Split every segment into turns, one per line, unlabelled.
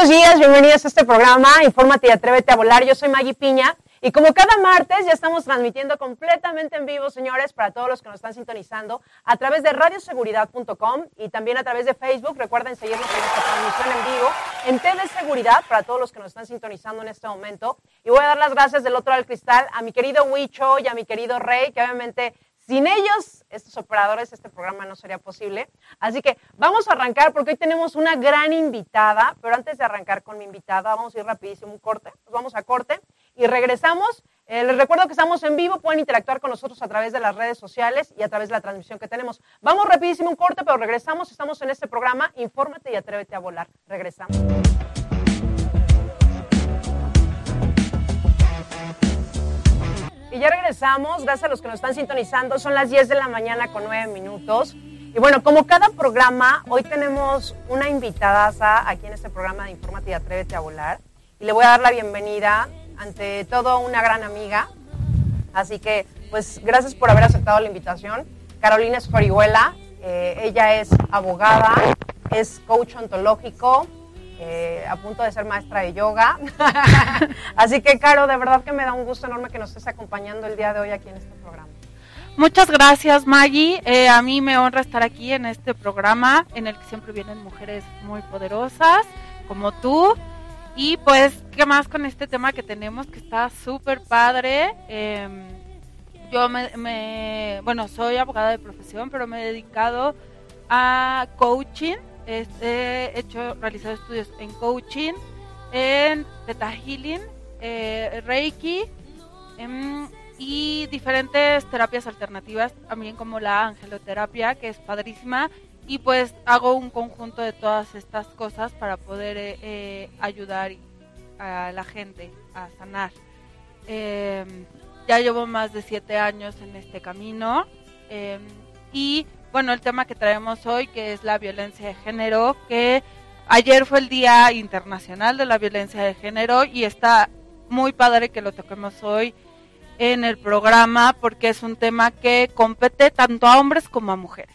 buenos días, bienvenidos a este programa, Infórmate y Atrévete a Volar. Yo soy Maggie Piña y como cada martes ya estamos transmitiendo completamente en vivo, señores, para todos los que nos están sintonizando a través de radioseguridad.com y también a través de Facebook. Recuerden seguirnos en nuestra transmisión en vivo en TV Seguridad para todos los que nos están sintonizando en este momento. Y voy a dar las gracias del otro lado del cristal a mi querido Huicho y a mi querido Rey, que obviamente sin ellos, estos operadores, este programa no sería posible. Así que vamos a arrancar porque hoy tenemos una gran invitada, pero antes de arrancar con mi invitada, vamos a ir rapidísimo un corte. Nos vamos a corte y regresamos. Eh, les recuerdo que estamos en vivo, pueden interactuar con nosotros a través de las redes sociales y a través de la transmisión que tenemos. Vamos rapidísimo un corte, pero regresamos. Estamos en este programa. Infórmate y atrévete a volar. Regresamos. Y ya regresamos, gracias a los que nos están sintonizando. Son las 10 de la mañana con 9 minutos. Y bueno, como cada programa, hoy tenemos una invitada aquí en este programa de Infórmate y Atrévete a Volar. Y le voy a dar la bienvenida, ante todo, una gran amiga. Así que, pues, gracias por haber aceptado la invitación. Carolina Escorihuela, eh, ella es abogada, es coach ontológico, eh, a punto de ser maestra de yoga. Así que, Caro, de verdad que me da un gusto enorme que nos estés acompañando el día de hoy aquí en este programa.
Muchas gracias, Maggie. Eh, a mí me honra estar aquí en este programa en el que siempre vienen mujeres muy poderosas, como tú. Y pues, ¿qué más con este tema que tenemos que está súper padre? Em, yo me, bueno, soy abogada de profesión, pero me he dedicado a coaching he hecho, realizado estudios en coaching, en Theta Healing, eh, Reiki em, y diferentes terapias alternativas, también como la angeloterapia, que es padrísima. Y pues hago un conjunto de todas estas cosas para poder eh, eh, ayudar a la gente a sanar. Em, ya llevo más de siete años en este camino em, y bueno, el tema que traemos hoy, que es la violencia de género, que ayer fue el Día Internacional de la Violencia de Género y está muy padre que lo toquemos hoy en el programa porque es un tema que compete tanto a hombres como a mujeres.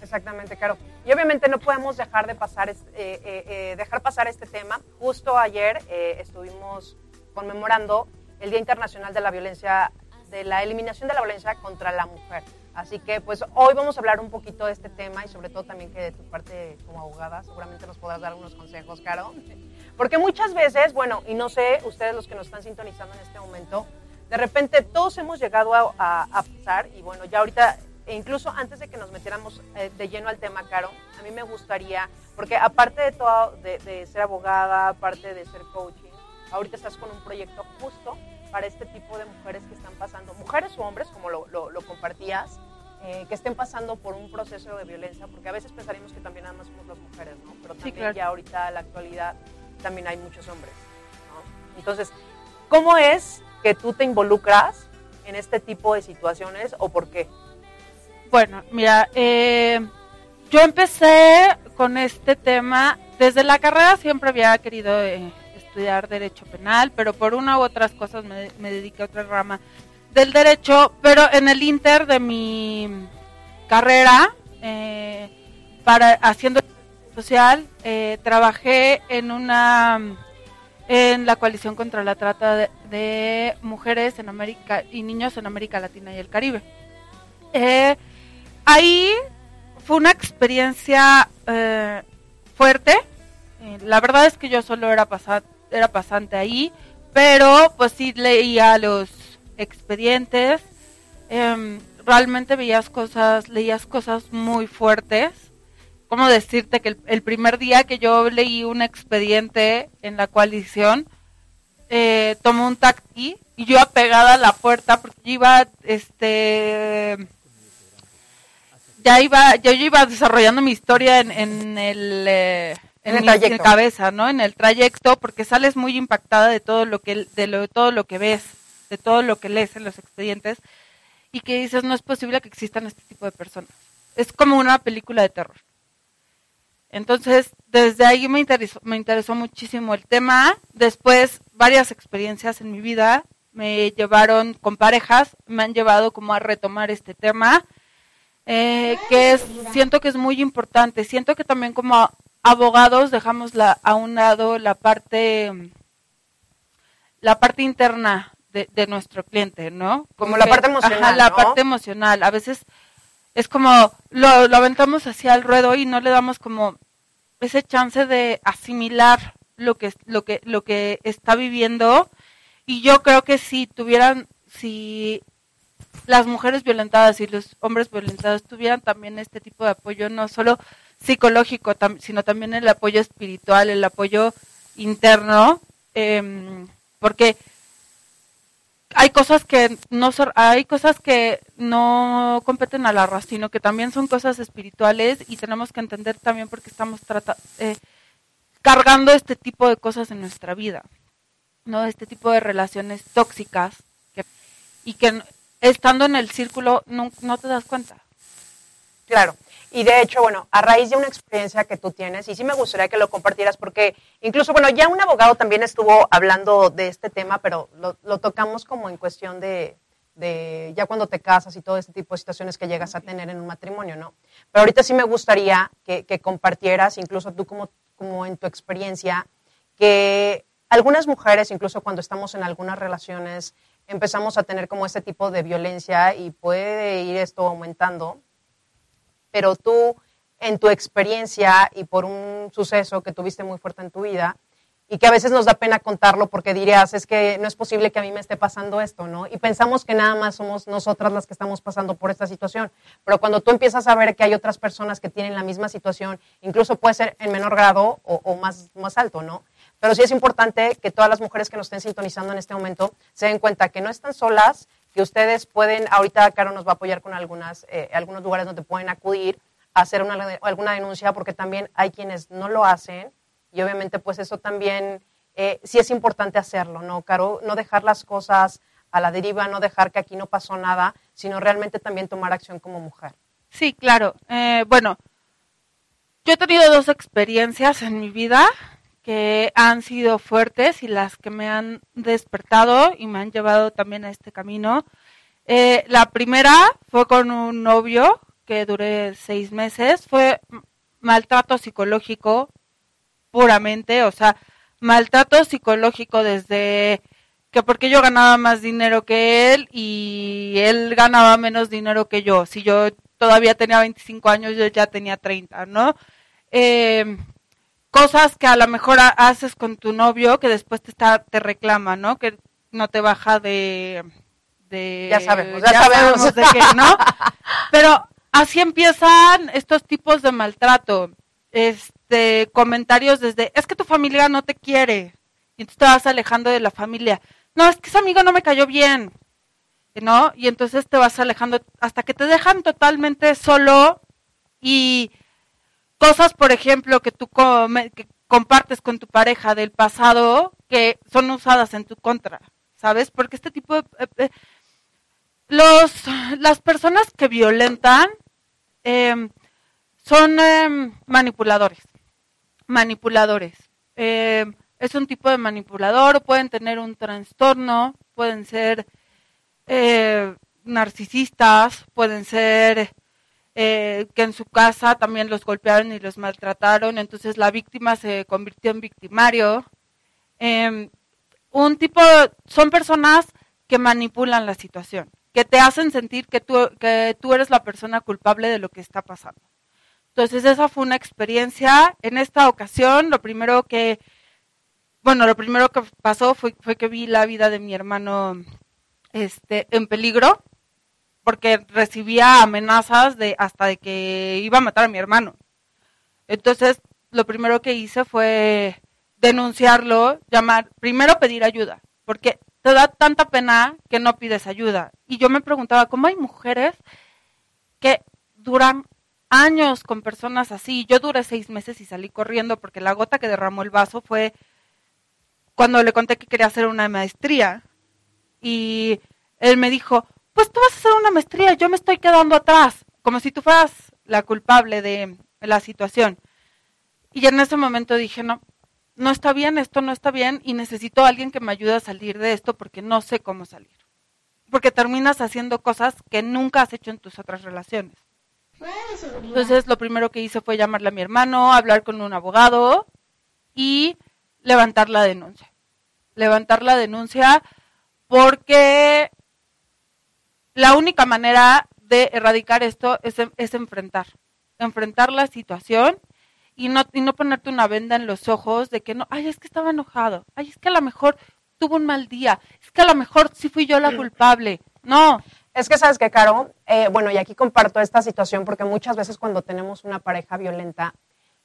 Exactamente, Caro. Y obviamente no podemos dejar de pasar, eh, eh, eh, dejar pasar este tema. Justo ayer estuvimos conmemorando el Día Internacional de la Violencia, de la eliminación de la violencia contra la mujer. Así que pues hoy vamos a hablar un poquito de este tema y sobre todo también que de tu parte como abogada seguramente nos podrás dar algunos consejos, Caro. Porque muchas veces, bueno, y no sé, ustedes los que nos están sintonizando en este momento, de repente todos hemos llegado a, pasar y bueno, ya ahorita, e incluso antes de que nos metiéramos eh, de lleno al tema, Caro, a mí me gustaría, porque aparte de todo, de, ser abogada, aparte de ser coaching, ahorita estás con un proyecto justo para este tipo de mujeres que están pasando, mujeres o hombres, como lo, lo, compartías, eh, que estén pasando por un proceso de violencia, porque a veces pensaríamos que también nada más somos las mujeres, ¿no? Pero también ya ahorita en la actualidad también hay muchos hombres, ¿no? Entonces, ¿cómo es que tú te involucras en este tipo de situaciones o por qué?
Bueno, mira, eh, yo empecé con este tema, desde la carrera siempre había querido... Eh, estudiar derecho penal, pero por una u otras cosas me, me dediqué a otra rama del derecho, pero en el inter de mi carrera, eh, para haciendo social, eh, trabajé en una en la coalición contra la trata de, mujeres en América y niños en América Latina y el Caribe. Eh, ahí fue una experiencia fuerte. la verdad es que yo solo era pasar, era pasante ahí, pero pues sí leía los expedientes, em, realmente veías cosas, leías cosas muy fuertes. ¿Cómo decirte que el, primer día que yo leí un expediente en la coalición, eh, tomé un taxi y yo apegada a la puerta porque yo iba, este, ya iba, yo, yo iba desarrollando mi historia en, en el... Eh, en, el trayecto. cabeza, ¿no? En el trayecto, porque sales muy impactada de todo lo que, de lo, todo lo que ves, de todo lo que lees en los expedientes, y que dices, no es posible que existan este tipo de personas. Es como una película de terror. Entonces, desde ahí me interesó, me interesó muchísimo el tema. Después, varias experiencias en mi vida me llevaron con parejas, me han llevado como a retomar este tema, eh, que es, siento que es muy importante. Siento que también como abogados dejamos la, a un lado la parte, la parte interna de, de nuestro cliente, ¿no?
Como, la parte emocional.
Ajá, la parte emocional. A veces es como lo, lo aventamos hacia el ruedo y no le damos como ese chance de asimilar lo que lo que lo que está viviendo y yo creo que si tuvieran si las mujeres violentadas y los hombres violentados tuvieran también este tipo de apoyo no solo psicológico sino también el apoyo espiritual el apoyo interno eh, porque hay cosas que no hay cosas que no competen a la raza, sino que también son cosas espirituales y tenemos que entender también por qué estamos eh, cargando este tipo de cosas en nuestra vida, no este tipo de relaciones tóxicas y que estando en el círculo no te das cuenta.
Claro. Y de hecho, bueno, a raíz de una experiencia que tú tienes, y sí me gustaría que lo compartieras, porque incluso, bueno, ya un abogado también estuvo hablando de este tema, pero lo, tocamos como en cuestión de, de, ya cuando te casas y todo este tipo de situaciones que llegas a tener en un matrimonio, ¿no? Pero ahorita sí me gustaría que, que compartieras, incluso tú como, como en tu experiencia, que algunas mujeres, incluso cuando estamos en algunas relaciones, empezamos a tener como este tipo de violencia y puede ir esto aumentando pero tú en tu experiencia y por un suceso que tuviste muy fuerte en tu vida y que a veces nos da pena contarlo porque dirías, es que no es posible que a mí me esté pasando esto, ¿no? Y pensamos que nada más somos nosotras las que estamos pasando por esta situación, pero cuando tú empiezas a ver que hay otras personas que tienen la misma situación, incluso puede ser en menor grado o, más, más alto, ¿no? Pero sí es importante que todas las mujeres que nos estén sintonizando en este momento se den cuenta que no están solas, que ustedes pueden, ahorita Caro nos va a apoyar con algunas, eh, algunos lugares donde pueden acudir a hacer una, alguna denuncia, porque también hay quienes no lo hacen y obviamente pues eso también eh, sí es importante hacerlo, ¿no, Caro? No dejar las cosas a la deriva, no dejar que aquí no pasó nada, sino realmente también tomar acción como mujer.
Sí, claro. Eh, bueno, yo he tenido dos experiencias en mi vida que han sido fuertes y las que me han despertado y me han llevado también a este camino. Eh, la primera fue con un novio que duré seis meses, fue maltrato psicológico puramente, o sea, maltrato psicológico desde que porque yo ganaba más dinero que él y él ganaba menos dinero que yo. Si yo todavía tenía 25 años, yo ya tenía 30, ¿no? Eh, cosas que a lo mejor haces con tu novio que después te está te reclama, ¿no? Que no te baja de
de ya sabemos, ya, sabemos.
de qué, ¿no? Pero así empiezan estos tipos de maltrato. Este, comentarios desde, es que tu familia no te quiere. Y entonces te vas alejando de la familia. No, es que ese amigo no me cayó bien. ¿No? Y entonces te vas alejando hasta que te dejan totalmente solo y cosas, por ejemplo, que tú compartes con tu pareja del pasado que son usadas en tu contra, ¿sabes? Porque este tipo de... Eh, eh, los, las personas que violentan em, son em, manipuladores, manipuladores. Em, es un tipo de manipulador, pueden tener un trastorno, pueden ser eh, narcisistas, pueden ser eh, que en su casa también los golpearon y los maltrataron, entonces la víctima se convirtió en victimario. Em, un tipo, son personas que manipulan la situación, que te hacen sentir que tú, que tú eres la persona culpable de lo que está pasando. Entonces esa fue una experiencia. En esta ocasión, lo primero que, bueno, lo primero que pasó fue, fue que vi la vida de mi hermano este, en peligro porque recibía amenazas de hasta de que iba a matar a mi hermano. Entonces, lo primero que hice fue denunciarlo, llamar, primero pedir ayuda, porque te da tanta pena que no pides ayuda. Y yo me preguntaba, ¿cómo hay mujeres que duran años con personas así? Yo duré seis meses y salí corriendo porque la gota que derramó el vaso fue cuando le conté que quería hacer una maestría. Y él me dijo, pues tú vas a hacer una maestría, yo me estoy quedando atrás, como si tú fueras la culpable de la situación. Y en ese momento dije, no, no está bien, esto no está bien y necesito a alguien que me ayude a salir de esto porque no sé cómo salir. Porque terminas haciendo cosas que nunca has hecho en tus otras relaciones. Entonces lo primero que hice fue llamarle a mi hermano, hablar con un abogado y levantar la denuncia. Levantar la denuncia porque la única manera de erradicar esto es, es enfrentar, enfrentar la situación y no, y no ponerte una venda en los ojos de que no, ay, es que estaba enojado, ay, es que a lo mejor tuvo un mal día, es que a lo mejor sí fui yo la culpable. No.
Es que sabes que, Caro, eh, bueno, y aquí comparto esta situación porque muchas veces cuando tenemos una pareja violenta,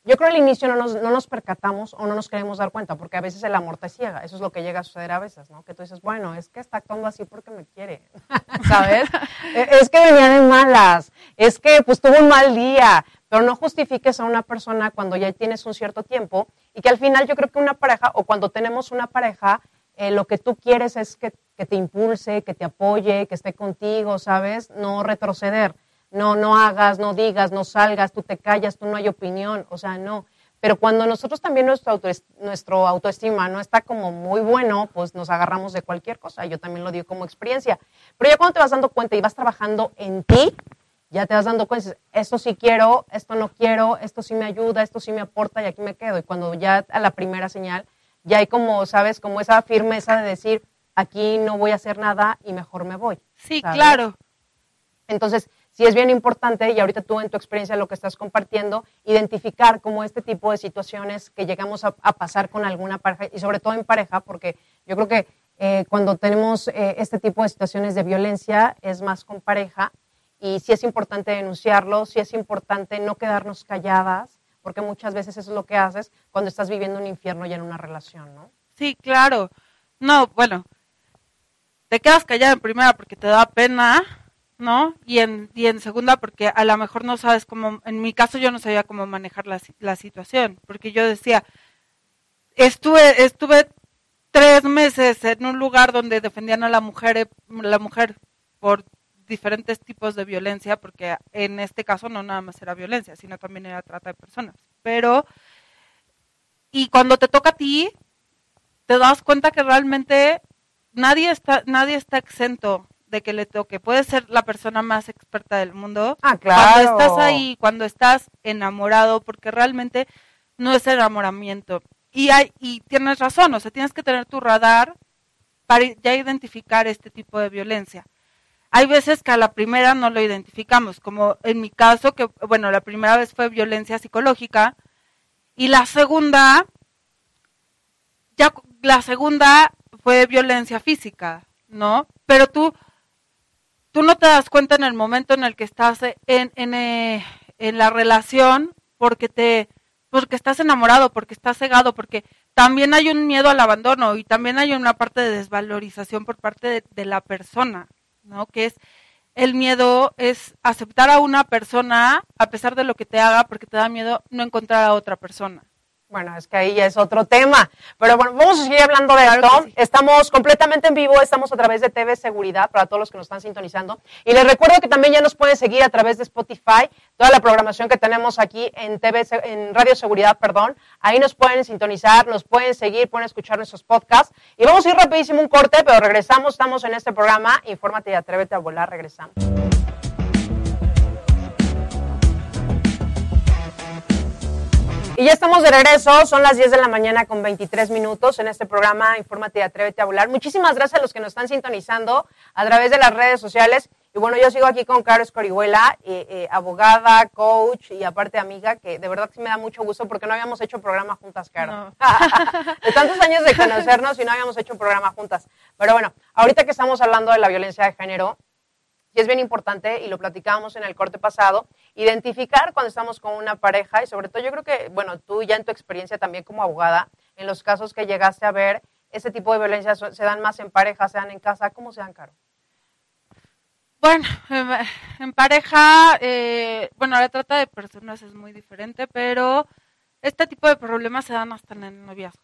yo creo al inicio no nos, no nos percatamos o no nos queremos dar cuenta, porque a veces el amor te ciega. Eso es lo que llega a suceder a veces, ¿no? Que tú dices, bueno, es que está actuando así porque me quiere, ¿sabes? E, es que venía de malas, es que pues tuvo un mal día, pero no justifiques a una persona cuando ya tienes un cierto tiempo y que al final yo creo que una pareja o cuando tenemos una pareja, eh, lo que tú quieres es que, que te impulse, que te apoye, que esté contigo, ¿sabes? No retroceder no, no hagas, no digas, no salgas, tú te callas, tú no hay opinión, o sea, no. Pero cuando nosotros también nuestro, nuestro autoestima no está como muy bueno, pues nos agarramos de cualquier cosa. Yo también lo digo como experiencia. Pero ya cuando te vas dando cuenta y vas trabajando en ti, ya te vas dando cuenta, esto sí quiero, esto no quiero, esto sí me ayuda, esto sí me aporta y aquí me quedo. Y cuando ya a la primera señal, ya hay como, ¿sabes? Como esa firmeza de decir, aquí no voy a hacer nada y mejor me voy.
Sí, claro.
Entonces, sí es bien importante, y ahorita tú en tu experiencia lo que estás compartiendo, identificar como este tipo de situaciones que llegamos a, pasar con alguna pareja, y sobre todo en pareja, porque yo creo que eh, cuando tenemos eh, este tipo de situaciones de violencia es más con pareja, y sí es importante denunciarlo, sí es importante no quedarnos calladas, porque muchas veces eso es lo que haces cuando estás viviendo un infierno ya en una relación, ¿no?
Sí, claro. No, bueno, te quedas callada en primera porque te da pena, ¿no? Y en, y en segunda, porque a lo mejor no sabes cómo, en mi caso yo no sabía cómo manejar la, la situación, porque yo decía, estuve, estuve tres meses en un lugar donde defendían a la mujer, la mujer por diferentes tipos de violencia, porque en este caso no nada más era violencia, sino también era trata de personas. Pero, y cuando te toca a ti, te das cuenta que realmente nadie está, nadie está exento de que le toque. Puede ser la persona más experta del mundo.
Ah, claro.
Cuando estás ahí, cuando estás enamorado, porque realmente no es enamoramiento. Y, hay, y tienes razón, o sea, tienes que tener tu radar para ya identificar este tipo de violencia. Hay veces que a la primera no lo identificamos, como en mi caso, que bueno, la primera vez fue violencia psicológica y la segunda, ya la segunda fue violencia física, ¿no? Pero tú tú no te das cuenta en el momento en el que estás en, en, eh, en la relación porque te porque estás enamorado, porque estás cegado, porque también hay un miedo al abandono y también hay una parte de desvalorización por parte de, de la persona, ¿no? Que es el miedo es aceptar a una persona a pesar de lo que te haga porque te da miedo no encontrar a otra persona.
Bueno, es que ahí ya es otro tema. Pero bueno, vamos a seguir hablando de esto. Estamos completamente en vivo, estamos a través de TV Seguridad para todos los que nos están sintonizando. Y les recuerdo que también ya nos pueden seguir a través de Spotify, toda la programación que tenemos aquí en TV, en Radio Seguridad, perdón. Ahí nos pueden sintonizar, nos pueden seguir, pueden escuchar nuestros podcasts. Y vamos a ir rapidísimo un corte, pero regresamos, estamos en este programa. Infórmate y atrévete a volar, regresamos. Y ya estamos de regreso, son las 10 de la mañana con 23 minutos en este programa Infórmate y Atrévete a Volar. Muchísimas gracias a los que nos están sintonizando a través de las redes sociales. Y bueno, yo sigo aquí con Caro Escorihuela, eh, eh, abogada, coach y aparte amiga, que de verdad sí me da mucho gusto porque no habíamos hecho programa juntas, Caro. de tantos años de conocernos y no habíamos hecho programa juntas. Pero bueno, ahorita que estamos hablando de la violencia de género, y es bien importante, y lo platicábamos en el corte pasado, identificar cuando estamos con una pareja y sobre todo yo creo que, bueno, tú ya en tu experiencia también como abogada, en los casos que llegaste a ver, ese tipo de violencia se dan más en pareja, se dan en casa, ¿cómo se dan, Caro?
Bueno, en pareja, eh, bueno, la trata de personas es muy diferente, pero este tipo de problemas se dan hasta en el noviazgo.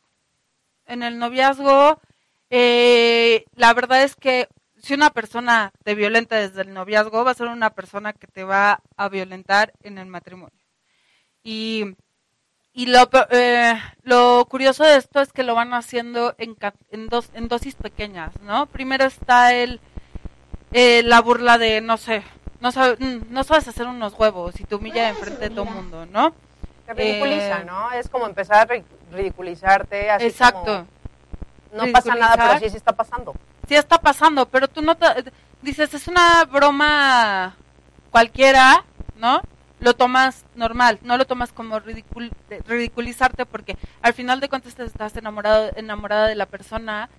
En el noviazgo, eh, la verdad es que si una persona te violenta desde el noviazgo, va a ser una persona que te va a violentar en el matrimonio. Y, y lo, eh, lo curioso de esto es que lo van haciendo en, en, dos, en dosis pequeñas, ¿no? Primero está el, eh, la burla de, no sé, no, mm, no sabes hacer unos huevos y te humilla enfrente de todo el mundo, ¿no?
Te ridiculiza, eh, ¿no? Es como empezar a ridiculizarte. Así
exacto.
no pasa nada, pero sí, sí está pasando.
Sí está pasando, pero tú no te, dices, es una broma cualquiera, ¿no? Lo tomas normal, no lo tomas como ridiculizarte porque al final de cuentas estás enamorado, enamorada de la persona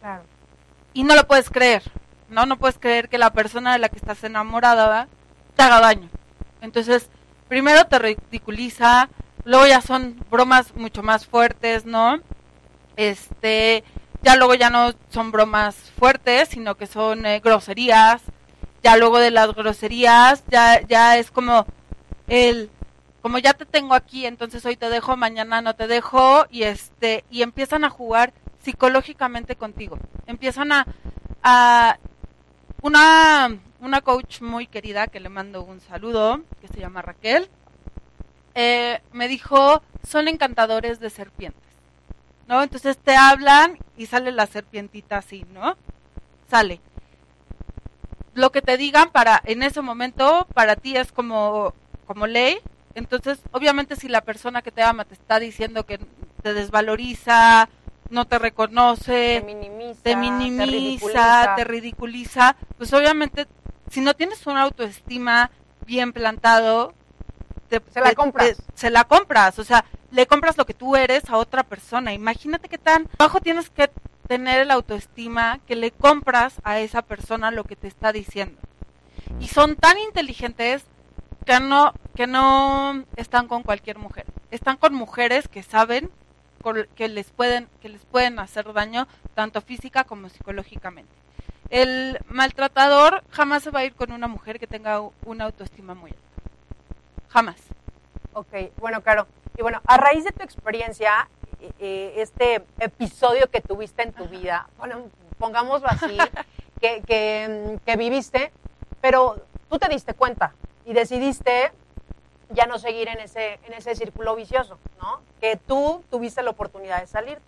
y no lo puedes creer, ¿no? No puedes creer que la persona de la que estás enamorada te haga daño. Entonces, primero te ridiculiza, luego ya son bromas mucho más fuertes, ¿no? Este, ya luego ya no son bromas fuertes, sino que son eh, groserías. Ya luego de las groserías, ya, ya es como el, como ya te tengo aquí, entonces hoy te dejo, mañana no te dejo, y este, y empiezan a jugar psicológicamente contigo. Empiezan a, a una, una coach muy querida que le mando un saludo, que se llama Raquel, eh, me dijo, son encantadores de serpientes, ¿no? Entonces te hablan y sale la serpientita así, ¿no? Sale. Lo que te digan para, en ese momento, para ti es como, como ley. Entonces, obviamente si la persona que te ama te está diciendo que te desvaloriza, no te reconoce,
te minimiza,
te ridiculiza, pues obviamente si no tienes una autoestima bien plantado,
se la compras.
se la compras, o sea, le compras lo que tú eres a otra persona. Imagínate qué tan bajo tienes que tener el autoestima que le compras a esa persona lo que te está diciendo. Y son tan inteligentes que no que no están con cualquier mujer. Están con mujeres que saben que les pueden que les pueden hacer daño tanto física como psicológicamente. El maltratador jamás se va a ir con una mujer que tenga una autoestima muy alta. Jamás.
Ok, bueno, claro. Y bueno, a raíz de tu experiencia, este episodio que tuviste en tu vida, bueno, pongámoslo así, que, que, que viviste, pero tú te diste cuenta y decidiste ya no seguir en ese, en ese círculo vicioso, ¿no? Que tú tuviste la oportunidad de salir.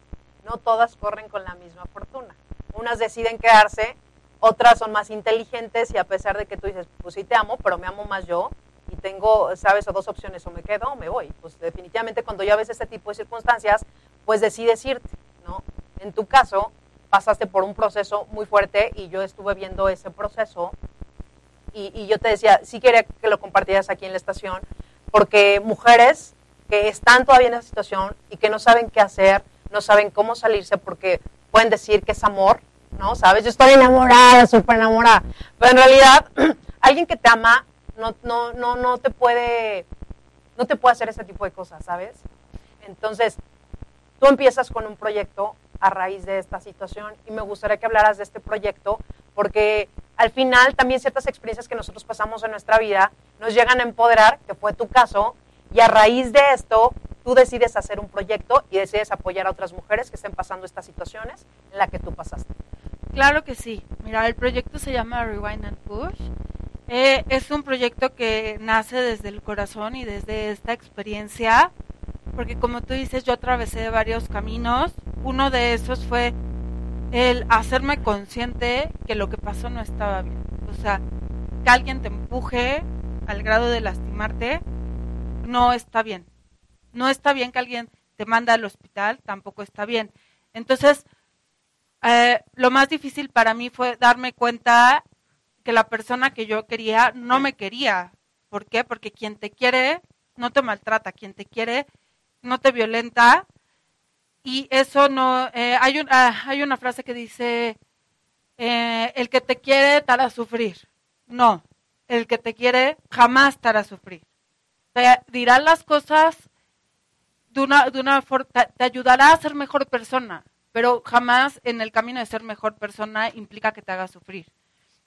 No todas corren con la misma fortuna. Unas deciden quedarse, otras son más inteligentes y a pesar de que tú dices, pues sí te amo, pero me amo más yo y tengo, sabes, o dos opciones, o me quedo o me voy. Pues definitivamente cuando ya ves este tipo de circunstancias, pues decides irte, ¿no? En tu caso, pasaste por un proceso muy fuerte y yo estuve viendo ese proceso y, y yo te decía, sí quería que lo compartieras aquí en la estación, porque mujeres que están todavía en esa situación y que no saben qué hacer, no saben cómo salirse porque pueden decir que es amor, ¿no? ¿Sabes? Yo estoy enamorada, súper enamorada. Pero en realidad, alguien que te ama no, no, no, no te puede, no te puede hacer ese tipo de cosas, ¿sabes? Entonces, tú empiezas con un proyecto a raíz de esta situación y me gustaría que hablaras de este proyecto porque al final también ciertas experiencias que nosotros pasamos en nuestra vida nos llegan a empoderar, que fue tu caso, y a raíz de esto tú decides hacer un proyecto y decides apoyar a otras mujeres que estén pasando estas situaciones en la que tú pasaste.
Claro que sí. Mira, el proyecto se llama Rewind and Push. Eh, es un proyecto que nace desde el corazón y desde esta experiencia, porque como tú dices, yo atravesé varios caminos. Uno de esos fue el hacerme consciente que lo que pasó no estaba bien. O sea, que alguien te empuje al grado de lastimarte, no está bien. No está bien que alguien te manda al hospital, tampoco está bien. Entonces, eh, lo más difícil para mí fue darme cuenta que la persona que yo quería no me quería. ¿Por qué? Porque quien te quiere no te maltrata, quien te quiere no te violenta. Y eso no, eh, hay, un, ah, hay una frase que dice, eh, el que te quiere te hará sufrir. No, el que te quiere jamás te hará sufrir. Te dirá las cosas de una, de una te, te ayudará a ser mejor persona, pero jamás en el camino de ser mejor persona implica que te haga sufrir.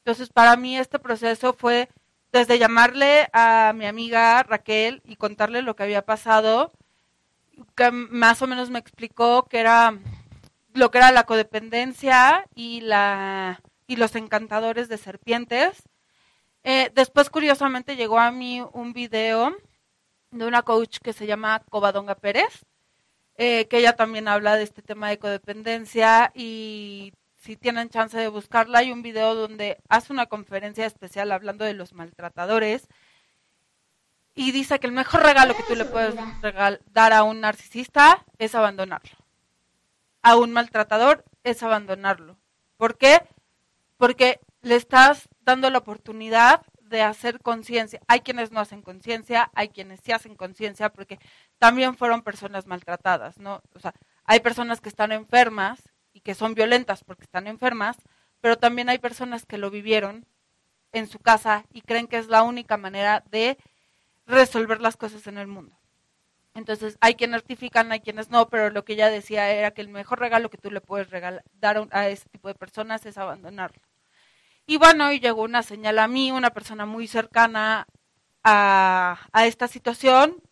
Entonces, para mí este proceso fue desde llamarle a mi amiga Raquel y contarle lo que había pasado, que más o menos me explicó que era lo que era la codependencia y la y los encantadores de serpientes. Eh, después, curiosamente, llegó a mí un video de una coach que se llama Covadonga Pérez, eh, que ella también habla de este tema de codependencia y si tienen chance de buscarla, hay un video donde hace una conferencia especial hablando de los maltratadores y dice que el mejor regalo que tú le puedes dar a un narcisista es abandonarlo. A un maltratador es abandonarlo. ¿Por qué? Porque le estás dando la oportunidad de hacer conciencia. Hay quienes no hacen conciencia, hay quienes sí hacen conciencia porque también fueron personas maltratadas, ¿no? O sea, hay personas que están enfermas y que son violentas porque están enfermas, pero también hay personas que lo vivieron en su casa y creen que es la única manera de resolver las cosas en el mundo. Entonces, hay quienes certifican, hay quienes no, pero lo que ella decía era que el mejor regalo que tú le puedes regalar, dar a ese tipo de personas es abandonarlo. Y bueno, y llegó una señal a mí, una persona muy cercana a, esta situación,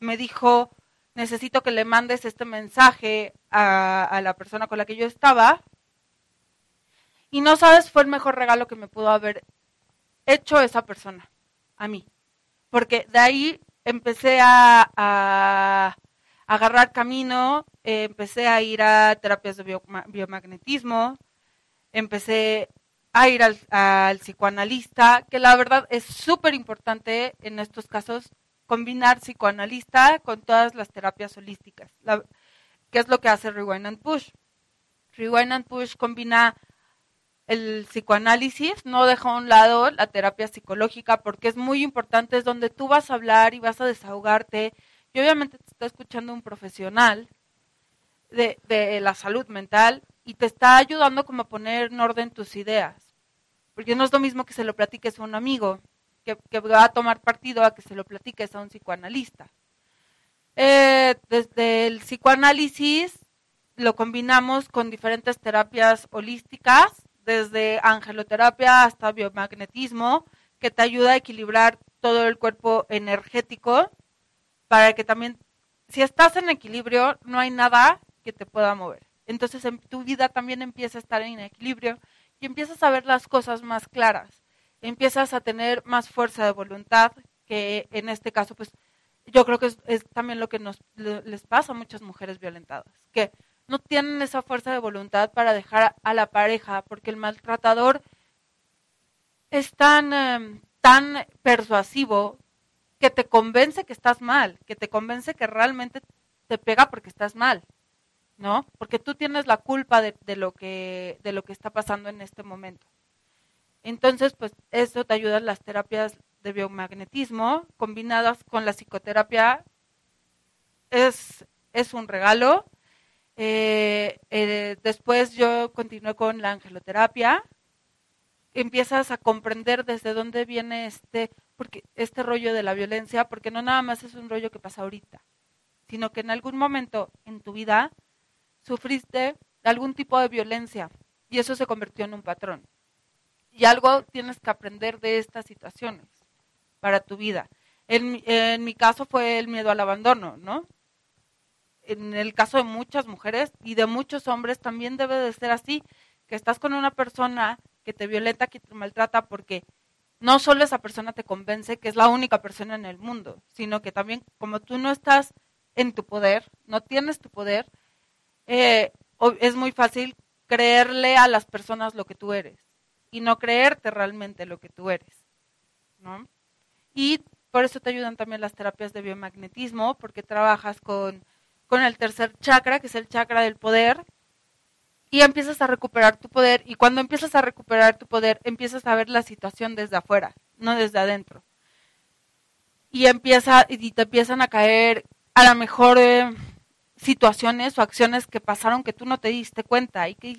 me dijo, necesito que le mandes este mensaje a, la persona con la que yo estaba. Y no sabes, fue el mejor regalo que me pudo haber hecho esa persona, a mí. Porque de ahí empecé a, agarrar camino, empecé a ir a terapias de biomagnetismo, empecé a ir al, psicoanalista, que la verdad es súper importante en estos casos combinar psicoanalista con todas las terapias holísticas, ¿Qué es lo que hace Rewind and Push. Rewind and Push combina el psicoanálisis, no deja a un lado la terapia psicológica porque es muy importante, es donde tú vas a hablar y vas a desahogarte y obviamente te está escuchando un profesional de, de la salud mental y te está ayudando como a poner en orden tus ideas. Porque no es lo mismo que se lo platiques a un amigo, que, va a tomar partido a que se lo platiques a un psicoanalista. Eh, desde el psicoanálisis lo combinamos con diferentes terapias holísticas, desde angeloterapia hasta biomagnetismo, que te ayuda a equilibrar todo el cuerpo energético para que también, si estás en equilibrio, no hay nada que te pueda mover. Entonces en tu vida también empieza a estar en equilibrio y empiezas a ver las cosas más claras, empiezas a tener más fuerza de voluntad, que en este caso, pues yo creo que es, también lo que nos les pasa a muchas mujeres violentadas, que no tienen esa fuerza de voluntad para dejar a la pareja, porque el maltratador es tan, em, tan persuasivo que te convence que estás mal, que te convence que realmente te pega porque estás mal. ¿no? Porque tú tienes la culpa de, lo que, de lo que está pasando en este momento. Entonces, pues eso te ayuda las terapias de biomagnetismo combinadas con la psicoterapia. Es, es un regalo. Eh, eh, después yo continué con la angeloterapia. Empiezas a comprender desde dónde viene este, porque, este rollo de la violencia, porque no nada más es un rollo que pasa ahorita, sino que en algún momento en tu vida sufriste algún tipo de violencia y eso se convirtió en un patrón. Y algo tienes que aprender de estas situaciones para tu vida. En, mi caso fue el miedo al abandono, ¿no? En el caso de muchas mujeres y de muchos hombres también debe de ser así, que estás con una persona que te violenta, que te maltrata, porque no solo esa persona te convence que es la única persona en el mundo, sino que también como tú no estás en tu poder, no tienes tu poder, eh, es muy fácil creerle a las personas lo que tú eres y no creerte realmente lo que tú eres. ¿no? Y por eso te ayudan también las terapias de biomagnetismo, porque trabajas con, con el tercer chakra, que es el chakra del poder, y empiezas a recuperar tu poder. Y cuando empiezas a recuperar tu poder, empiezas a ver la situación desde afuera, no desde adentro. Y empieza, y te empiezan a caer a lo mejor eh, situaciones o acciones que pasaron que tú no te diste cuenta y que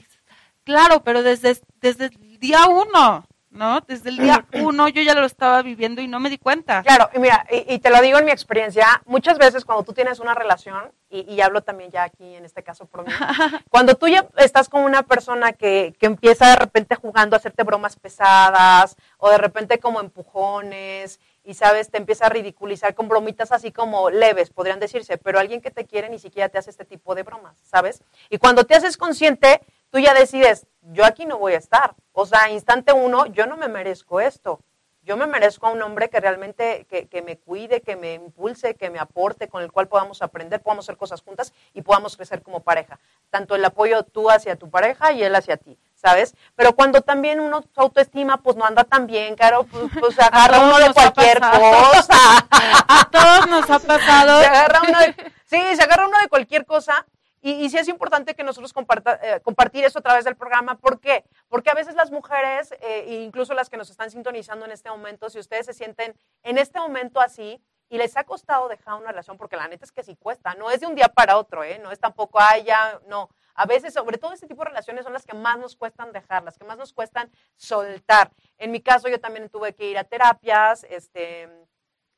claro, pero desde, desde día uno, ¿no? Desde el día uno yo ya lo estaba viviendo y no me di cuenta.
Claro, y mira, y, te lo digo en mi experiencia, muchas veces cuando tú tienes una relación, y, hablo también ya aquí en este caso por mí, cuando tú ya estás con una persona que, que empieza de repente jugando a hacerte bromas pesadas o de repente como empujones y sabes, te empieza a ridiculizar con bromitas así como leves, podrían decirse, pero alguien que te quiere ni siquiera te hace este tipo de bromas, ¿sabes? Y cuando te haces consciente, tú ya decides, yo aquí no voy a estar. O sea, instante uno, yo no me merezco esto. yo me merezco a un hombre que realmente que, que, me cuide, que me impulse, que me aporte, con el cual podamos aprender, podamos hacer cosas juntas y podamos crecer como pareja. Tanto el apoyo tú hacia tu pareja y él hacia ti, ¿sabes? Pero cuando también uno su autoestima pues no anda tan bien, caro, pues, pues se agarra uno de cualquier cosa.
a todos nos ha pasado.
Se agarra uno de, sí, se agarra uno de cualquier cosa y, sí es importante que nosotros comparta, eh, compartir eso a través del programa. ¿Por qué? Porque a veces las mujeres, eh, incluso las que nos están sintonizando en este momento, si ustedes se sienten en este momento así y les ha costado dejar una relación, porque la neta es que sí cuesta, no es de un día para otro, ¿eh? no es tampoco, ay, ya, no. A veces, sobre todo este tipo de relaciones son las que más nos cuestan dejar, las que más nos cuestan soltar. En mi caso, yo también tuve que ir a terapias, este,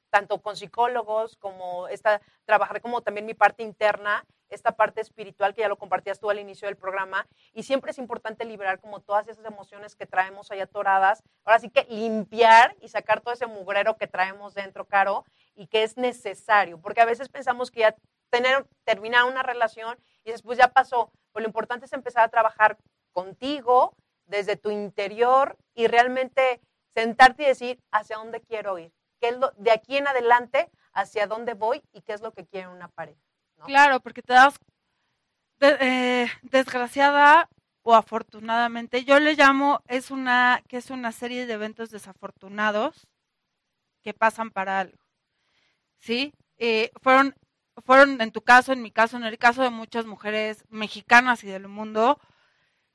tanto con psicólogos como esta, trabajar como también mi parte interna esta parte espiritual que ya lo compartías tú al inicio del programa. Y siempre es importante liberar como todas esas emociones que traemos ahí atoradas. Ahora sí que limpiar y sacar todo ese mugrero que traemos dentro, Caro, y que es necesario. Porque a veces pensamos que ya tener, terminar una relación y después ya pasó. Pues lo importante es empezar a trabajar contigo desde tu interior y realmente sentarte y decir hacia dónde quiero ir. ¿Qué es lo, de aquí en adelante, hacia dónde voy y qué es lo que quiere una pareja.
Claro, porque te das eh, desgraciada o afortunadamente, yo le llamo es una que es una serie de eventos desafortunados que pasan para algo, sí, eh, fueron fueron en tu caso, en mi caso, en el caso de muchas mujeres mexicanas y del mundo,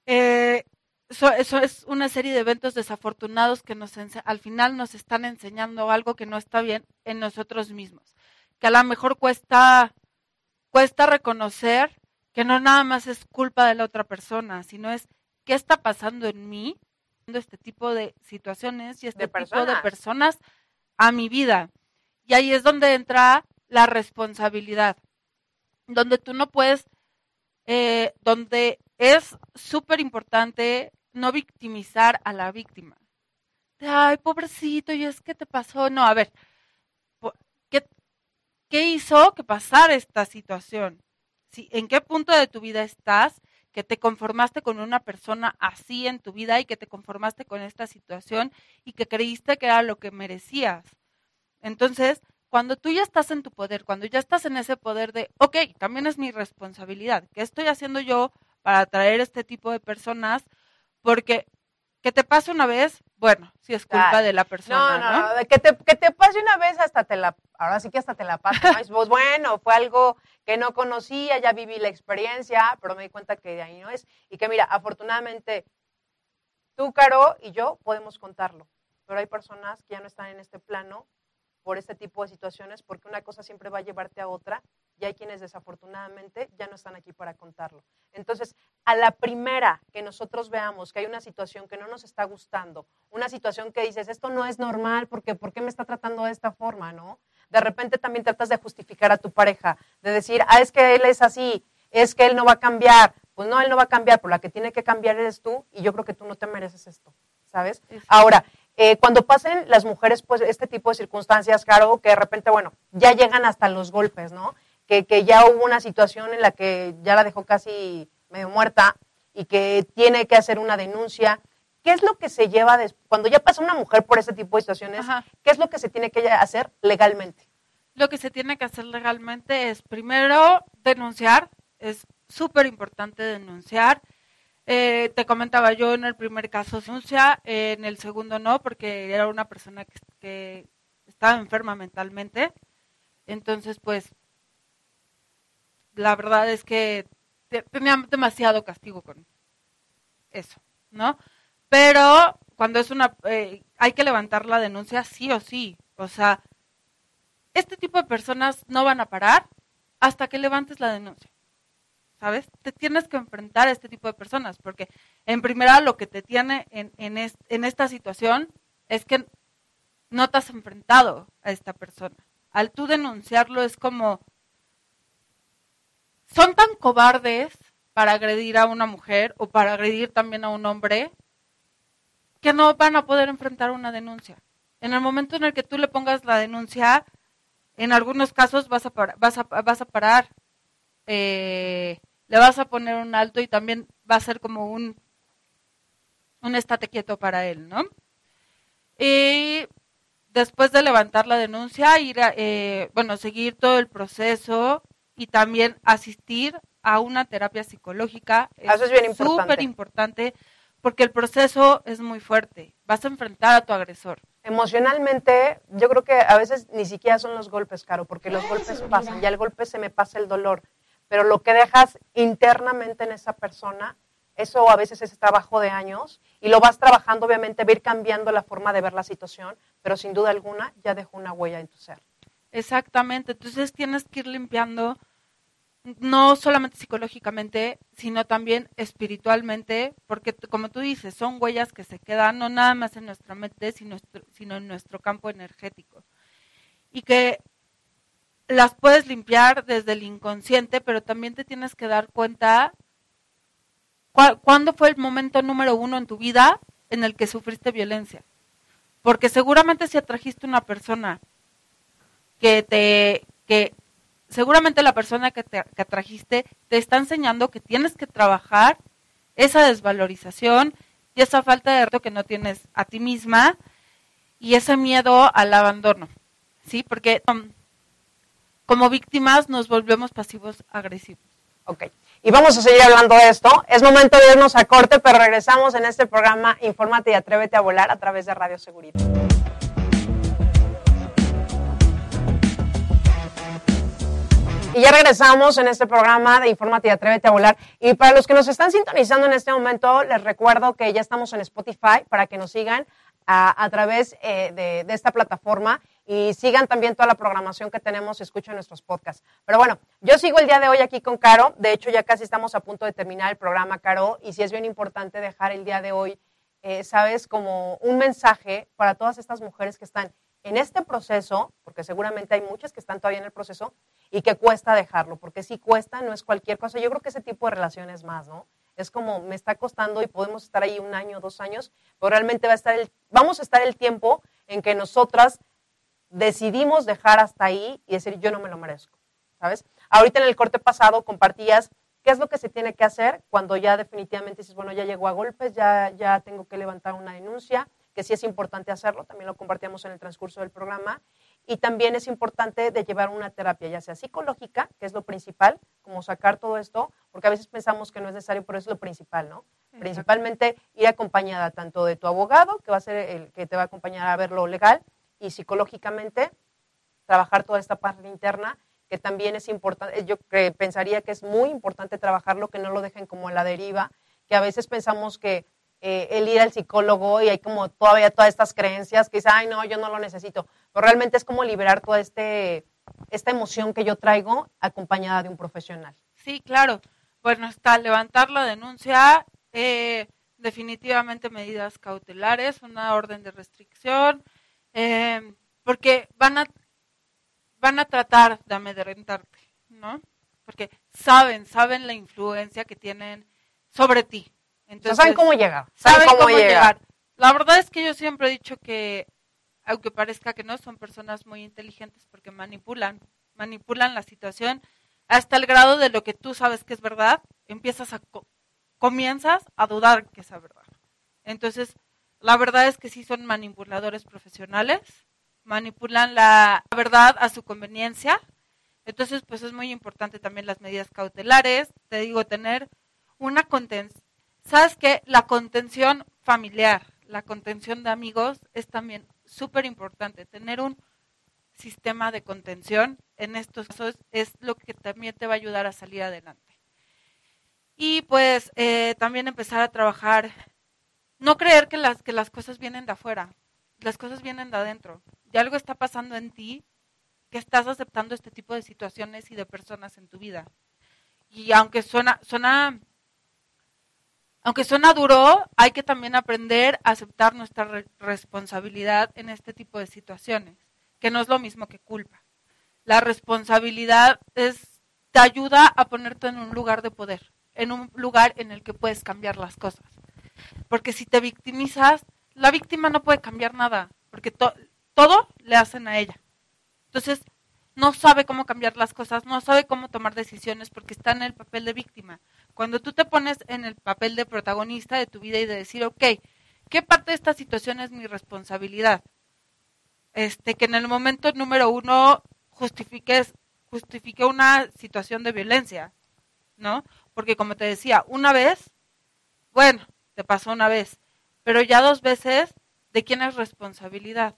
eh, eso, es una serie de eventos desafortunados que nos al final nos están enseñando algo que no está bien en nosotros mismos, que a lo mejor cuesta cuesta reconocer que no nada más es culpa de la otra persona, sino es qué está pasando en mí, este tipo de situaciones y este tipo de personas a mi vida. Y ahí es donde entra la responsabilidad, donde tú no puedes, eh, donde es súper importante no victimizar a la víctima. Ay, pobrecito, ¿y es que te pasó? No, a ver, ¿qué, ¿Qué hizo que pasara esta situación? ¿En qué punto de tu vida estás que te conformaste con una persona así en tu vida y que te conformaste con esta situación y que creíste que era lo que merecías? Entonces, cuando tú ya estás en tu poder, cuando ya estás en ese poder de, ok, también es mi responsabilidad, ¿qué estoy haciendo yo para atraer este tipo de personas? Porque que te pase una vez, bueno, si es culpa de la persona. No, no,
no, Que, te, que te pase una vez hasta te la, ahora sí que hasta te la paso. pues bueno, fue algo que no conocía, ya viví la experiencia, pero me di cuenta que de ahí no es. Y que mira, afortunadamente, tú, Caro, y yo podemos contarlo, pero hay personas que ya no están en este plano por este tipo de situaciones, porque una cosa siempre va a llevarte a otra y hay quienes desafortunadamente ya no están aquí para contarlo. Entonces, a la primera que nosotros veamos que hay una situación que no nos está gustando, una situación que dices, esto no es normal, porque ¿por qué me está tratando de esta forma, no? De repente también tratas de justificar a tu pareja, de decir, ah, es que él es así, es que él no va a cambiar. Pues no, él no va a cambiar, por la que tiene que cambiar eres tú y yo creo que tú no te mereces esto, ¿sabes? Ahora, eh, cuando pasen las mujeres, pues este tipo de circunstancias, claro, que de repente, bueno, ya llegan hasta los golpes, ¿no? Que, que ya hubo una situación en la que ya la dejó casi medio muerta y que tiene que hacer una denuncia. ¿Qué es lo que se lleva cuando ya pasa una mujer por ese tipo de situaciones? ¿Qué es lo que se tiene que hacer legalmente?
Lo que se tiene que hacer legalmente es primero denunciar, es súper importante denunciar. Eh, te comentaba yo en el primer caso denuncia, en el segundo no, porque era una persona que, estaba enferma mentalmente. Entonces, pues, la verdad es que tenía demasiado castigo con eso, ¿no? Pero cuando es una, eh, hay que levantar la denuncia sí o sí. O sea, este tipo de personas no van a parar hasta que levantes la denuncia. ¿sabes? Te tienes que enfrentar a este tipo de personas, porque en primera lo que te tiene en, en, esta situación es que no te has enfrentado a esta persona. Al tú denunciarlo es como, son tan cobardes para agredir a una mujer o para agredir también a un hombre que no van a poder enfrentar una denuncia. En el momento en el que tú le pongas la denuncia, en algunos casos vas a, vas a, vas a parar eh, le vas a poner un alto y también va a ser como un, un estate quieto para él, ¿no? Y después de levantar la denuncia, ir a, eh, bueno, seguir todo el proceso y también asistir a una terapia psicológica.
Eso es bien importante.
Súper importante porque el proceso es muy fuerte. Vas a enfrentar a tu agresor.
Emocionalmente, yo creo que a veces ni siquiera son los golpes, Caro, porque los golpes pasan, ya el golpe se me pasa el dolor, pero lo que dejas internamente en esa persona, eso a veces es trabajo de años y lo vas trabajando, obviamente, va a ir cambiando la forma de ver la situación, pero sin duda alguna ya dejó una huella en tu ser.
Exactamente, entonces tienes que ir limpiando no solamente psicológicamente, sino también espiritualmente, porque como tú dices, son huellas que se quedan no nada más en nuestra mente, sino, en nuestro campo energético. Y que las puedes limpiar desde el inconsciente, pero también te tienes que dar cuenta cuándo fue el momento número uno en tu vida en el que sufriste violencia. Porque seguramente si atrajiste una persona que te que seguramente la persona que te que atrajiste te está enseñando que tienes que trabajar esa desvalorización y esa falta de respeto que no tienes a ti misma y ese miedo al abandono. ¿Sí? Porque um, como víctimas nos volvemos pasivos agresivos.
Ok. Y vamos a seguir hablando de esto. Es momento de irnos a corte, pero regresamos en este programa Infórmate y Atrévete a Volar a través de Radio Seguridad. Y ya regresamos en este programa de Infórmate y Atrévete a Volar. Y para los que nos están sintonizando en este momento, les recuerdo que ya estamos en Spotify para que nos sigan a, través eh, de, de, esta plataforma y sigan también toda la programación que tenemos y escuchen nuestros podcasts. Pero bueno, yo sigo el día de hoy aquí con Caro. De hecho, ya casi estamos a punto de terminar el programa, Caro, y sí es bien importante dejar el día de hoy, eh, sabes, como un mensaje para todas estas mujeres que están en este proceso, porque seguramente hay muchas que están todavía en el proceso y que cuesta dejarlo, porque si cuesta, no es cualquier cosa. Yo creo que ese tipo de relaciones más, ¿no? Es como me está costando y podemos estar ahí un año, dos años, pero realmente va a estar el, vamos a estar el tiempo en que nosotras decidimos dejar hasta ahí y decir yo no me lo merezco, ¿sabes? Ahorita en el corte pasado compartías qué es lo que se tiene que hacer cuando ya definitivamente dices, bueno, ya llegó a golpes, ya, ya tengo que levantar una denuncia, que sí es importante hacerlo, también lo compartíamos en el transcurso del programa, y también es importante de llevar una terapia, ya sea psicológica, que es lo principal, como sacar todo esto, porque a veces pensamos que no es necesario, pero es lo principal, ¿no? Principalmente ir acompañada tanto de tu abogado, que va a ser el que te va a acompañar a ver lo legal, y psicológicamente trabajar toda esta parte interna, que también es importante, yo pensaría que es muy importante trabajarlo, que no lo dejen como a la deriva, que a veces pensamos que eh, el ir al psicólogo y hay como todavía todas estas creencias que dicen, ay, no, yo no lo necesito. Pero realmente es como liberar toda este, esta emoción que yo traigo acompañada de un profesional.
Sí, claro. Bueno, está levantar la denuncia, eh, definitivamente medidas cautelares, una orden de restricción, eh, porque van a, van a tratar de amedrentarte, ¿no? Porque saben, saben la influencia que tienen sobre ti.
Entonces, saben cómo llegar.
Saben, cómo, llegar. La verdad es que yo siempre he dicho que, aunque parezca que no, son personas muy inteligentes porque manipulan, manipulan la situación hasta el grado de lo que tú sabes que es verdad, empiezas a comienzas a dudar que es verdad. Entonces, la verdad es que sí son manipuladores profesionales, manipulan la verdad a su conveniencia. Entonces, pues es muy importante también las medidas cautelares, te digo, tener una contención ¿Sabes qué? La contención familiar, la contención de amigos es también súper importante. Tener un sistema de contención en estos casos es lo que también te va a ayudar a salir adelante. Y pues eh, también empezar a trabajar, no creer que las, que las cosas vienen de afuera, las cosas vienen de adentro. Y algo está pasando en ti que estás aceptando este tipo de situaciones y de personas en tu vida. Y aunque suena, suena aunque suena duro, hay que también aprender a aceptar nuestra responsabilidad en este tipo de situaciones, que no es lo mismo que culpa. La responsabilidad es, te ayuda a ponerte en un lugar de poder, en un lugar en el que puedes cambiar las cosas. Porque si te victimizas, la víctima no puede cambiar nada, porque todo le hacen a ella. Entonces, no sabe cómo cambiar las cosas, no sabe cómo tomar decisiones porque está en el papel de víctima. Cuando tú te pones en el papel de protagonista de tu vida y de decir, ok, ¿qué parte de esta situación es mi responsabilidad? este, que en el momento número uno justifiques, justifique una situación de violencia, ¿no? Porque como te decía, una vez, bueno, te pasó una vez, pero ya dos veces, ¿de quién es responsabilidad?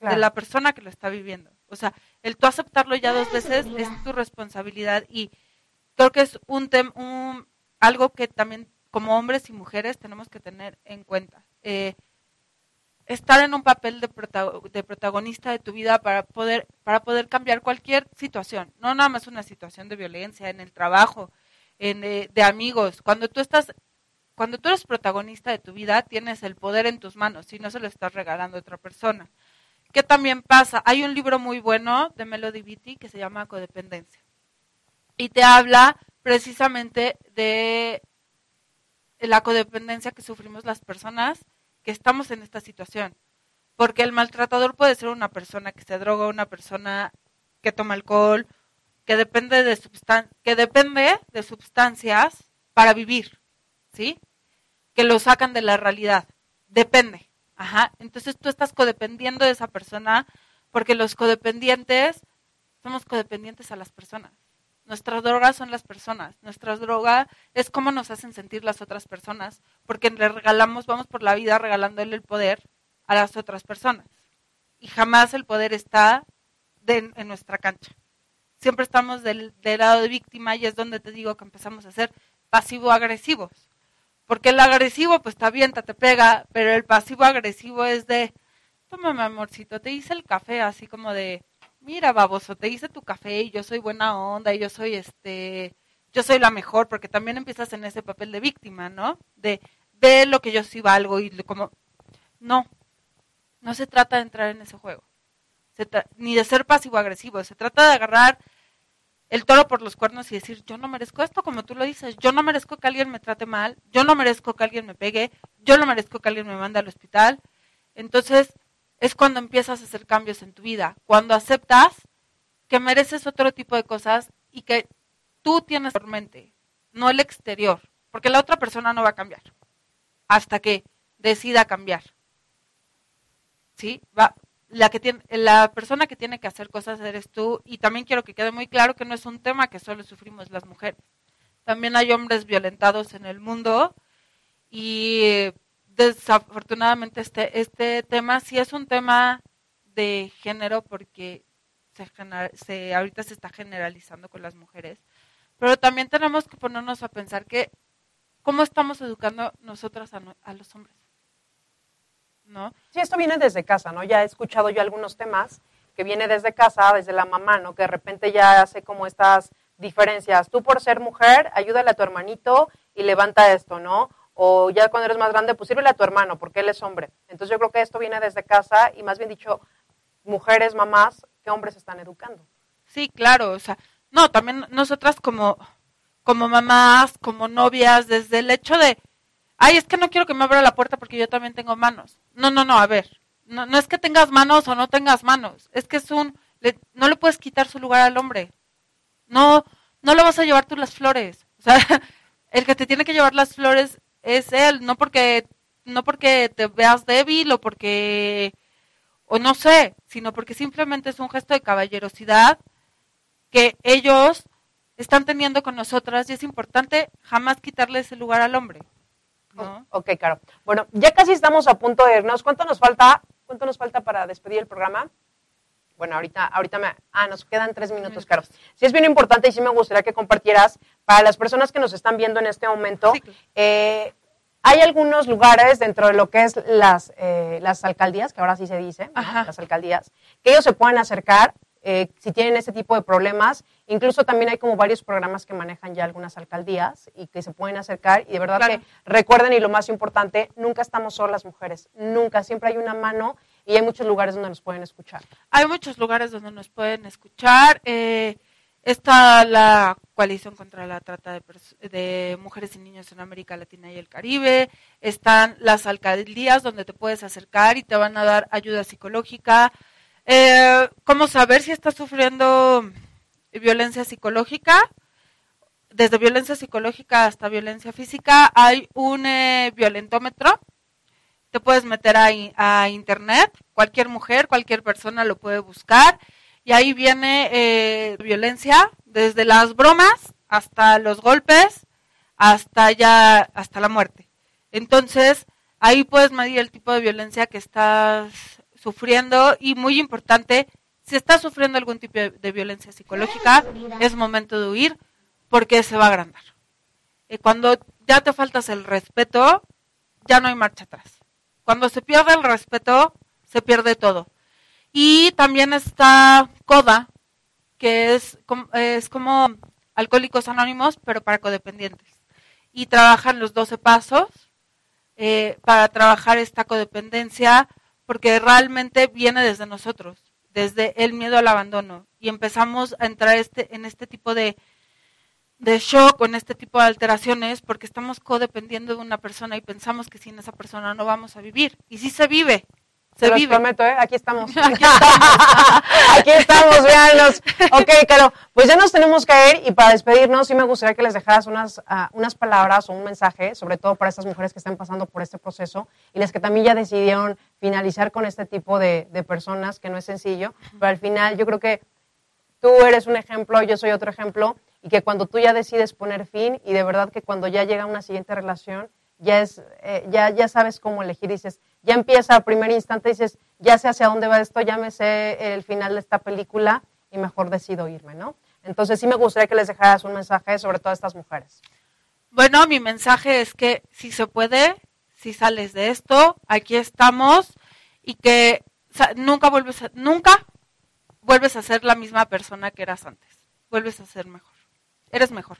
De la persona que lo está viviendo. O sea, el tú aceptarlo ya dos veces es tu responsabilidad y creo que es un, un algo que también como hombres y mujeres tenemos que tener en cuenta. Eh, estar en un papel de, protagonista de tu vida para poder, para poder cambiar cualquier situación, no nada más una situación de violencia en el trabajo, en, eh, de amigos. Cuando tú estás, cuando tú eres protagonista de tu vida, tienes el poder en tus manos y no se lo estás regalando a otra persona. ¿Qué también pasa? Hay un libro muy bueno de Melody Beatty que se llama Codependencia y te habla precisamente de la codependencia que sufrimos las personas que estamos en esta situación. Porque el maltratador puede ser una persona que se droga, una persona que toma alcohol, que depende de que depende de sustancias para vivir, ¿sí? Que lo sacan de la realidad. Depende. Ajá. Entonces tú estás codependiendo de esa persona porque los codependientes somos codependientes a las personas. Nuestra droga son las personas. Nuestra droga es cómo nos hacen sentir las otras personas, porque le regalamos, vamos por la vida regalándole el poder a las otras personas. Y jamás el poder está en nuestra cancha. Siempre estamos del, lado de víctima y es donde te digo que empezamos a ser pasivo-agresivos. Porque el agresivo, pues te avienta, te pega, pero el pasivo-agresivo es de, toma amorcito, te hice el café, así como de, mira, baboso, te hice tu café y yo soy buena onda y yo soy este, yo soy la mejor, porque también empiezas en ese papel de víctima, ¿no? De ve lo que yo sí valgo y como, no, no se trata de entrar en ese juego, ni de ser pasivo-agresivo, se trata de agarrar el toro por los cuernos y decir, yo no merezco esto, como tú lo dices, yo no merezco que alguien me trate mal, yo no merezco que alguien me pegue, yo no merezco que alguien me mande al hospital. Entonces, es cuando empiezas a hacer cambios en tu vida, cuando aceptas que mereces otro tipo de cosas y que tú tienes por mente, no el exterior, porque la otra persona no va a cambiar hasta que decida cambiar. ¿Sí? Va, la, que tiene, la persona que tiene que hacer cosas eres tú y también quiero que quede muy claro que no es un tema que solo sufrimos las mujeres. También hay hombres violentados en el mundo y desafortunadamente este, este tema sí es un tema de género porque se, se, ahorita se está generalizando con las mujeres, pero también tenemos que ponernos a pensar que cómo estamos educando nosotras a, a los hombres. ¿No?
Sí, esto viene desde casa, ¿no? Ya he escuchado yo algunos temas que viene desde casa, desde la mamá, ¿no? Que de repente ya hace como estas diferencias. Tú por ser mujer, ayúdale a tu hermanito y levanta esto, ¿no? O ya cuando eres más grande, pues sírvele a tu hermano, porque él es hombre. Entonces yo creo que esto viene desde casa y más bien dicho, mujeres, mamás, ¿qué hombres están educando?
Sí, claro, o sea, no, también nosotras como, como mamás, como novias, desde el hecho de, ay, es que no quiero que me abra la puerta porque yo también tengo manos. No, no, no, a ver, no, no es que tengas manos o no tengas manos, es que es un, no le puedes quitar su lugar al hombre. No, no le vas a llevar tú las flores. O sea, el que te tiene que llevar las flores es él, no porque no porque te veas débil o porque o no sé, sino porque simplemente es un gesto de caballerosidad que ellos están teniendo con nosotras y es importante jamás quitarle ese lugar al hombre. ¿no?
Ok, claro. Bueno, ya casi estamos a punto de irnos. ¿Cuánto nos falta? ¿Cuánto nos falta para despedir el programa? Bueno, ahorita, ahorita me... Ah, nos quedan tres minutos, Caro. Sí es bien importante y sí me gustaría que compartieras para las personas que nos están viendo en este momento. Eh, hay algunos lugares dentro de lo que es las, eh, las alcaldías, que ahora sí se dice, las alcaldías, que ellos se puedan acercar eh, si tienen ese tipo de problemas. Incluso también hay como varios programas que manejan ya algunas alcaldías y que se pueden acercar. Y de verdad que recuerden, y lo más importante, nunca estamos solas mujeres, nunca, siempre hay una mano y hay muchos lugares donde nos pueden escuchar.
Hay muchos lugares donde nos pueden escuchar. Eh, está la coalición contra la trata de, de, mujeres y niños en América Latina y el Caribe. Están las alcaldías donde te puedes acercar y te van a dar ayuda psicológica. Eh, ¿Cómo saber si estás sufriendo violencia psicológica? Desde violencia psicológica hasta violencia física hay un eh, violentómetro te puedes meter a, internet, cualquier mujer, cualquier persona lo puede buscar y ahí viene eh, violencia desde las bromas hasta los golpes hasta ya hasta la muerte. Entonces ahí puedes medir el tipo de violencia que estás sufriendo y muy importante si estás sufriendo algún tipo de violencia psicológica es momento de huir porque se va a agrandar. Eh, cuando ya te faltas el respeto ya no hay marcha atrás. Cuando se pierde el respeto, se pierde todo. Y también está CODA, que es, es como Alcohólicos Anónimos, pero para codependientes. Y trabajan los 12 pasos eh, para trabajar esta codependencia, porque realmente viene desde nosotros, desde el miedo al abandono. Y empezamos a entrar este, en este tipo de, de shock en este tipo de alteraciones porque estamos codependiendo de una persona y pensamos que sin esa persona no vamos a vivir. Y sí se vive. Se
Te
vive.
prometo, ¿eh? Aquí estamos. Aquí estamos. véanlos. Ok, claro. Pues ya nos tenemos que ir y para despedirnos sí me gustaría que les dejaras unas, uh, unas palabras o un mensaje, sobre todo para estas mujeres que están pasando por este proceso y las que también ya decidieron finalizar con este tipo de, de personas, que no es sencillo, pero al final yo creo que tú eres un ejemplo, yo soy otro ejemplo y que cuando tú ya decides poner fin y de verdad que cuando ya llega una siguiente relación, ya, es, eh, ya, ya sabes cómo elegir, dices, ya empieza a primer instante, dices, ya sé hacia dónde va esto, ya me sé el final de esta película y mejor decido irme, ¿no? Entonces sí me gustaría que les dejaras un mensaje sobre todas estas mujeres.
Bueno, mi mensaje es que si se puede, si sales de esto, aquí estamos y que nunca vuelves a, nunca vuelves a ser la misma persona que eras antes. Vuelves a ser mejor eres mejor.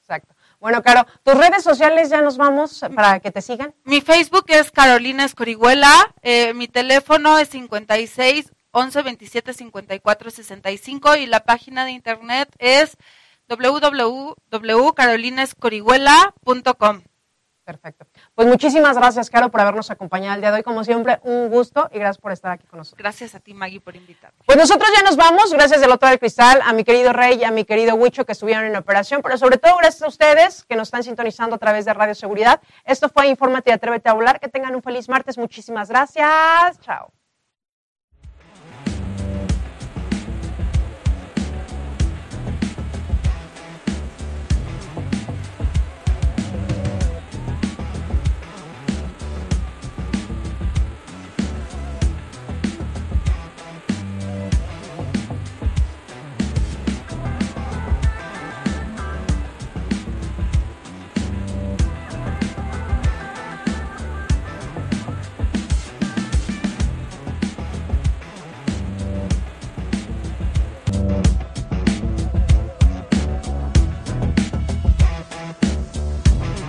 Exacto. Bueno, Caro, tus redes sociales ya nos vamos para que te sigan.
Mi Facebook es Carolina Escorihuela, eh, mi teléfono es 56 11 27 54 65 y la página de internet es www.carolinaescorihuela.com.
Perfecto. Pues muchísimas gracias, Caro, por habernos acompañado el día de hoy. Como siempre, un gusto y gracias por estar aquí con nosotros.
Gracias a ti, Maggie, por invitarme.
Pues nosotros ya nos vamos. Gracias del otro del cristal, a mi querido Rey y a mi querido Huicho que estuvieron en operación, pero sobre todo gracias a ustedes que nos están sintonizando a través de Radio Seguridad. Esto fue Infórmate y Atrévete a Volar. Que tengan un feliz martes. Muchísimas gracias. Chao.